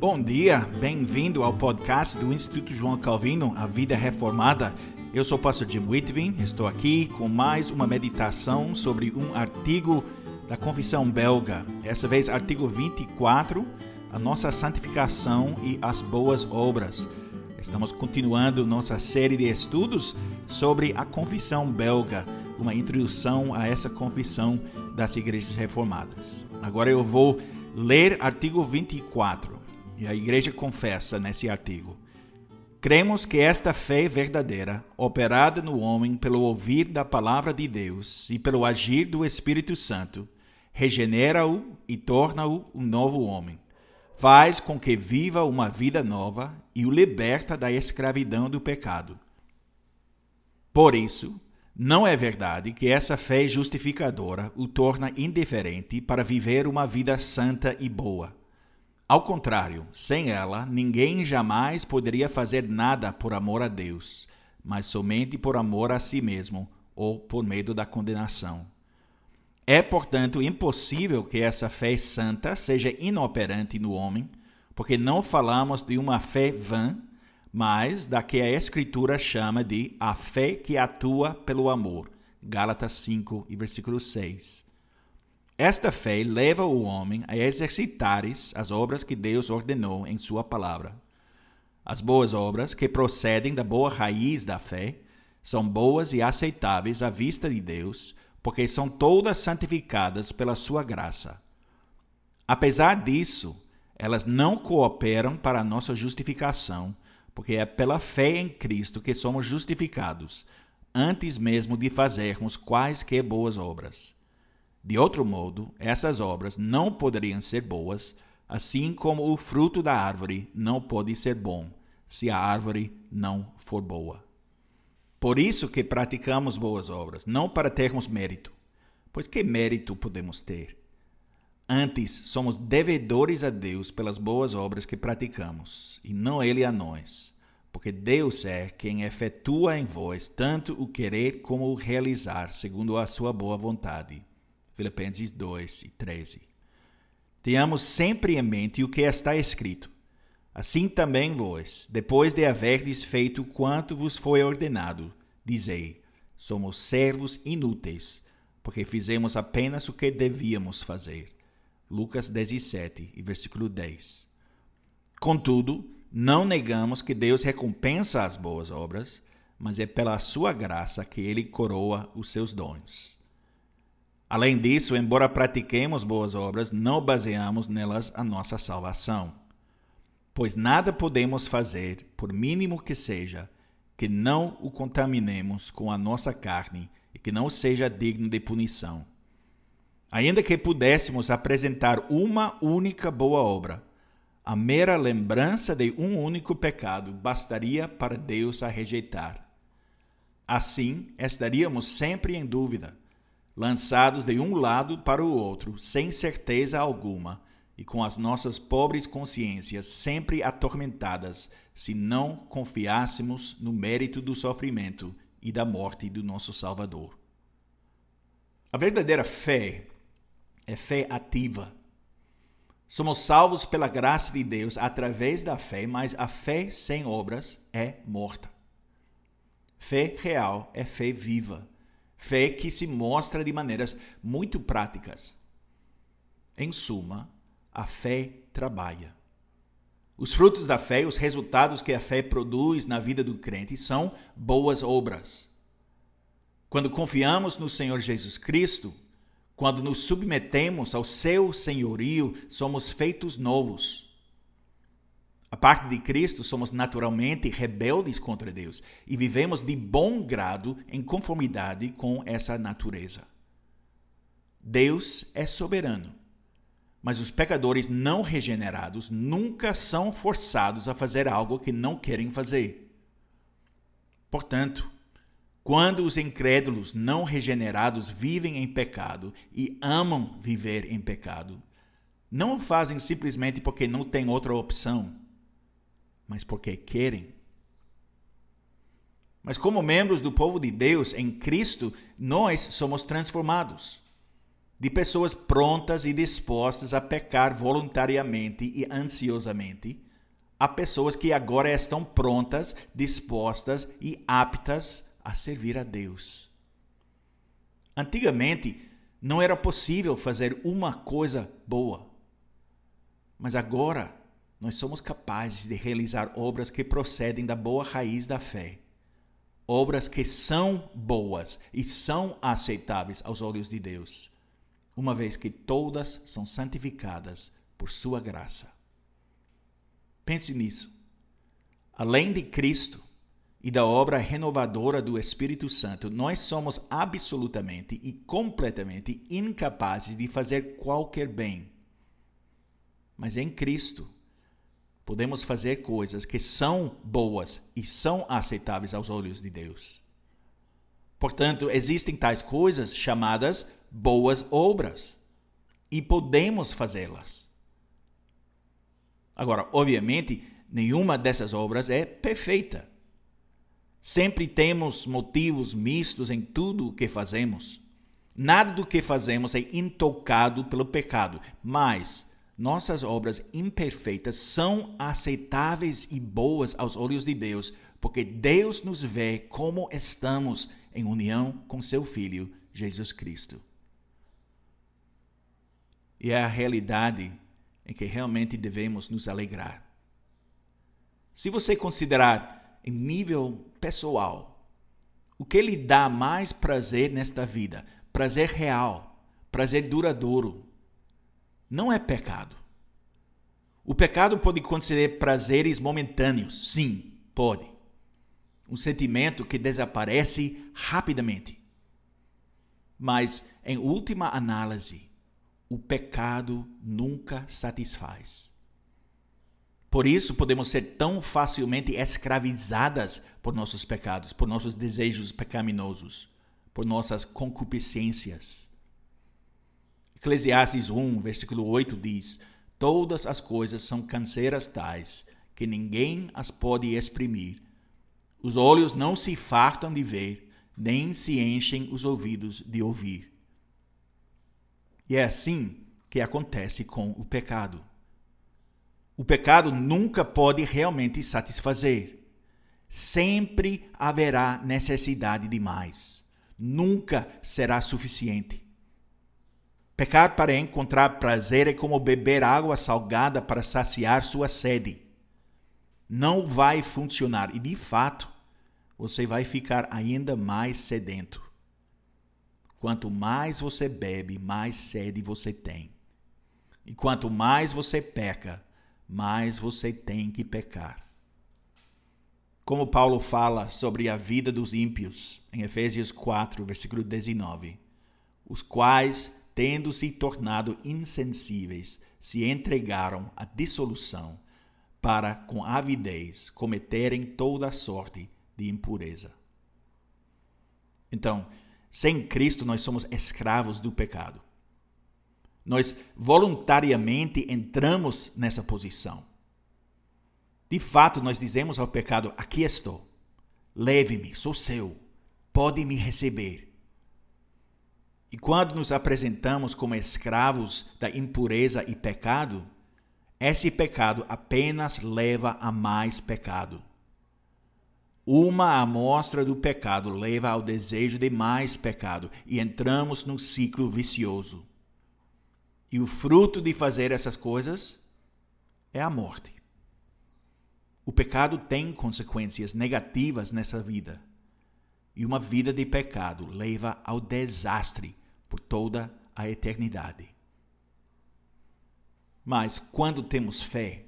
Bom dia, bem-vindo ao podcast do Instituto João Calvino, A Vida Reformada. Eu sou o pastor Jim Whitvin, estou aqui com mais uma meditação sobre um artigo da Confissão Belga. Essa vez, artigo 24, a nossa santificação e as boas obras. Estamos continuando nossa série de estudos sobre a Confissão Belga, uma introdução a essa confissão das igrejas reformadas. Agora eu vou ler artigo 24. E a igreja confessa nesse artigo: Cremos que esta fé verdadeira, operada no homem pelo ouvir da palavra de Deus e pelo agir do Espírito Santo, regenera-o e torna-o um novo homem. Faz com que viva uma vida nova e o liberta da escravidão do pecado. Por isso, não é verdade que essa fé justificadora o torna indiferente para viver uma vida santa e boa. Ao contrário, sem ela, ninguém jamais poderia fazer nada por amor a Deus, mas somente por amor a si mesmo ou por medo da condenação. É, portanto, impossível que essa fé santa seja inoperante no homem, porque não falamos de uma fé vã, mas da que a Escritura chama de a fé que atua pelo amor. Gálatas 5 e versículo 6. Esta fé leva o homem a exercitar as obras que Deus ordenou em Sua palavra. As boas obras, que procedem da boa raiz da fé, são boas e aceitáveis à vista de Deus, porque são todas santificadas pela Sua graça. Apesar disso, elas não cooperam para a nossa justificação porque é pela fé em Cristo que somos justificados, antes mesmo de fazermos quaisquer boas obras. De outro modo, essas obras não poderiam ser boas, assim como o fruto da árvore não pode ser bom, se a árvore não for boa. Por isso que praticamos boas obras, não para termos mérito, pois que mérito podemos ter? Antes, somos devedores a Deus pelas boas obras que praticamos, e não Ele a nós. Porque Deus é quem efetua em vós tanto o querer como o realizar, segundo a sua boa vontade. Filipenses 2 e 13. Tenhamos sempre em mente o que está escrito. Assim também vós, depois de haverdes feito quanto vos foi ordenado, dizei: somos servos inúteis, porque fizemos apenas o que devíamos fazer. Lucas 17, versículo 10. Contudo, não negamos que Deus recompensa as boas obras, mas é pela sua graça que ele coroa os seus dons. Além disso, embora pratiquemos boas obras, não baseamos nelas a nossa salvação. Pois nada podemos fazer, por mínimo que seja, que não o contaminemos com a nossa carne e que não seja digno de punição. Ainda que pudéssemos apresentar uma única boa obra, a mera lembrança de um único pecado bastaria para Deus a rejeitar. Assim, estaríamos sempre em dúvida, lançados de um lado para o outro, sem certeza alguma, e com as nossas pobres consciências sempre atormentadas, se não confiássemos no mérito do sofrimento e da morte do nosso Salvador. A verdadeira fé é fé ativa. Somos salvos pela graça de Deus através da fé, mas a fé sem obras é morta. Fé real é fé viva, fé que se mostra de maneiras muito práticas. Em suma, a fé trabalha. Os frutos da fé, os resultados que a fé produz na vida do crente são boas obras. Quando confiamos no Senhor Jesus Cristo, quando nos submetemos ao seu senhorio, somos feitos novos. A parte de Cristo, somos naturalmente rebeldes contra Deus e vivemos de bom grado em conformidade com essa natureza. Deus é soberano, mas os pecadores não regenerados nunca são forçados a fazer algo que não querem fazer. Portanto, quando os incrédulos não regenerados vivem em pecado e amam viver em pecado, não o fazem simplesmente porque não têm outra opção, mas porque querem. Mas como membros do povo de Deus em Cristo, nós somos transformados. de pessoas prontas e dispostas a pecar voluntariamente e ansiosamente, a pessoas que agora estão prontas, dispostas e aptas a servir a Deus. Antigamente, não era possível fazer uma coisa boa. Mas agora, nós somos capazes de realizar obras que procedem da boa raiz da fé. Obras que são boas e são aceitáveis aos olhos de Deus, uma vez que todas são santificadas por Sua graça. Pense nisso. Além de Cristo, e da obra renovadora do Espírito Santo, nós somos absolutamente e completamente incapazes de fazer qualquer bem. Mas em Cristo, podemos fazer coisas que são boas e são aceitáveis aos olhos de Deus. Portanto, existem tais coisas chamadas boas obras e podemos fazê-las. Agora, obviamente, nenhuma dessas obras é perfeita. Sempre temos motivos mistos em tudo o que fazemos. Nada do que fazemos é intocado pelo pecado, mas nossas obras imperfeitas são aceitáveis e boas aos olhos de Deus, porque Deus nos vê como estamos em união com seu Filho, Jesus Cristo. E é a realidade em que realmente devemos nos alegrar. Se você considerar em nível pessoal, o que lhe dá mais prazer nesta vida, prazer real, prazer duradouro, não é pecado. O pecado pode conceder prazeres momentâneos, sim, pode. Um sentimento que desaparece rapidamente. Mas, em última análise, o pecado nunca satisfaz. Por isso podemos ser tão facilmente escravizadas por nossos pecados, por nossos desejos pecaminosos, por nossas concupiscências. Eclesiastes 1, versículo 8 diz: Todas as coisas são canseiras tais que ninguém as pode exprimir. Os olhos não se fartam de ver, nem se enchem os ouvidos de ouvir. E é assim que acontece com o pecado. O pecado nunca pode realmente satisfazer. Sempre haverá necessidade de mais. Nunca será suficiente. Pecar para encontrar prazer é como beber água salgada para saciar sua sede. Não vai funcionar e, de fato, você vai ficar ainda mais sedento. Quanto mais você bebe, mais sede você tem. E quanto mais você peca, mais você tem que pecar. Como Paulo fala sobre a vida dos ímpios, em Efésios 4, versículo 19, os quais, tendo se tornado insensíveis, se entregaram à dissolução, para, com avidez, cometerem toda sorte de impureza. Então, sem Cristo, nós somos escravos do pecado. Nós voluntariamente entramos nessa posição. De fato, nós dizemos ao pecado: Aqui estou, leve-me, sou seu, pode me receber. E quando nos apresentamos como escravos da impureza e pecado, esse pecado apenas leva a mais pecado. Uma amostra do pecado leva ao desejo de mais pecado e entramos num ciclo vicioso. E o fruto de fazer essas coisas é a morte. O pecado tem consequências negativas nessa vida. E uma vida de pecado leva ao desastre por toda a eternidade. Mas quando temos fé,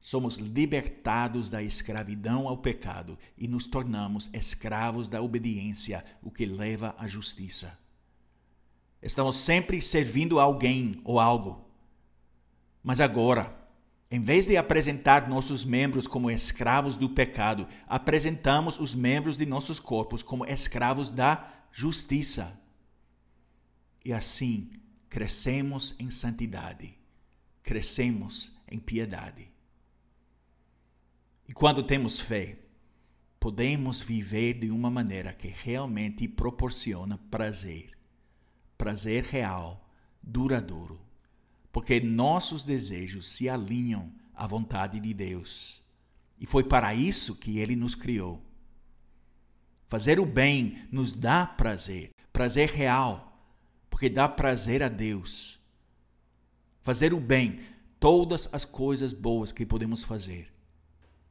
somos libertados da escravidão ao pecado e nos tornamos escravos da obediência, o que leva à justiça. Estamos sempre servindo alguém ou algo. Mas agora, em vez de apresentar nossos membros como escravos do pecado, apresentamos os membros de nossos corpos como escravos da justiça. E assim crescemos em santidade, crescemos em piedade. E quando temos fé, podemos viver de uma maneira que realmente proporciona prazer prazer real, duradouro, porque nossos desejos se alinham à vontade de Deus. E foi para isso que ele nos criou. Fazer o bem nos dá prazer, prazer real, porque dá prazer a Deus. Fazer o bem, todas as coisas boas que podemos fazer,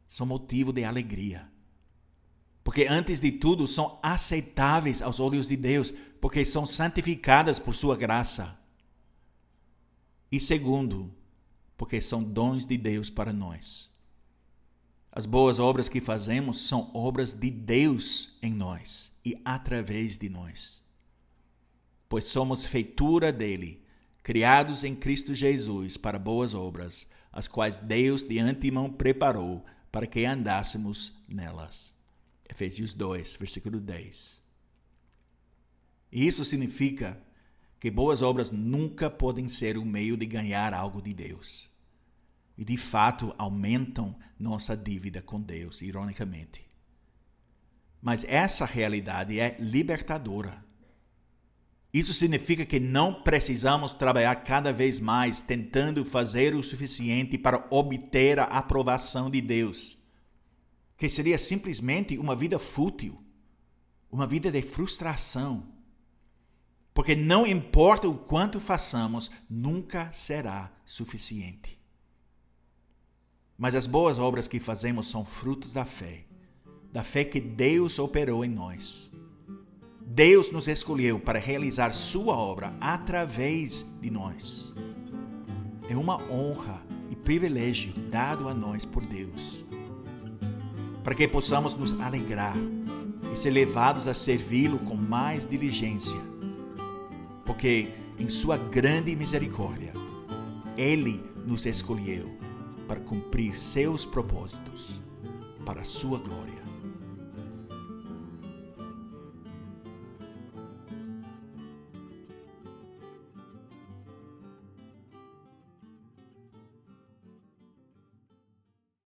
são motivo de alegria. Porque antes de tudo são aceitáveis aos olhos de Deus, porque são santificadas por sua graça. E segundo, porque são dons de Deus para nós. As boas obras que fazemos são obras de Deus em nós e através de nós. Pois somos feitura dele, criados em Cristo Jesus para boas obras, as quais Deus de antemão preparou para que andássemos nelas. Efésios 2, versículo 10. E isso significa que boas obras nunca podem ser um meio de ganhar algo de Deus. E de fato aumentam nossa dívida com Deus, ironicamente. Mas essa realidade é libertadora. Isso significa que não precisamos trabalhar cada vez mais tentando fazer o suficiente para obter a aprovação de Deus, que seria simplesmente uma vida fútil, uma vida de frustração porque não importa o quanto façamos, nunca será suficiente. Mas as boas obras que fazemos são frutos da fé, da fé que Deus operou em nós. Deus nos escolheu para realizar Sua obra através de nós. É uma honra e privilégio dado a nós por Deus, para que possamos nos alegrar e ser levados a servi-lo com mais diligência porque em sua grande misericórdia, Ele nos escolheu para cumprir seus propósitos, para sua glória.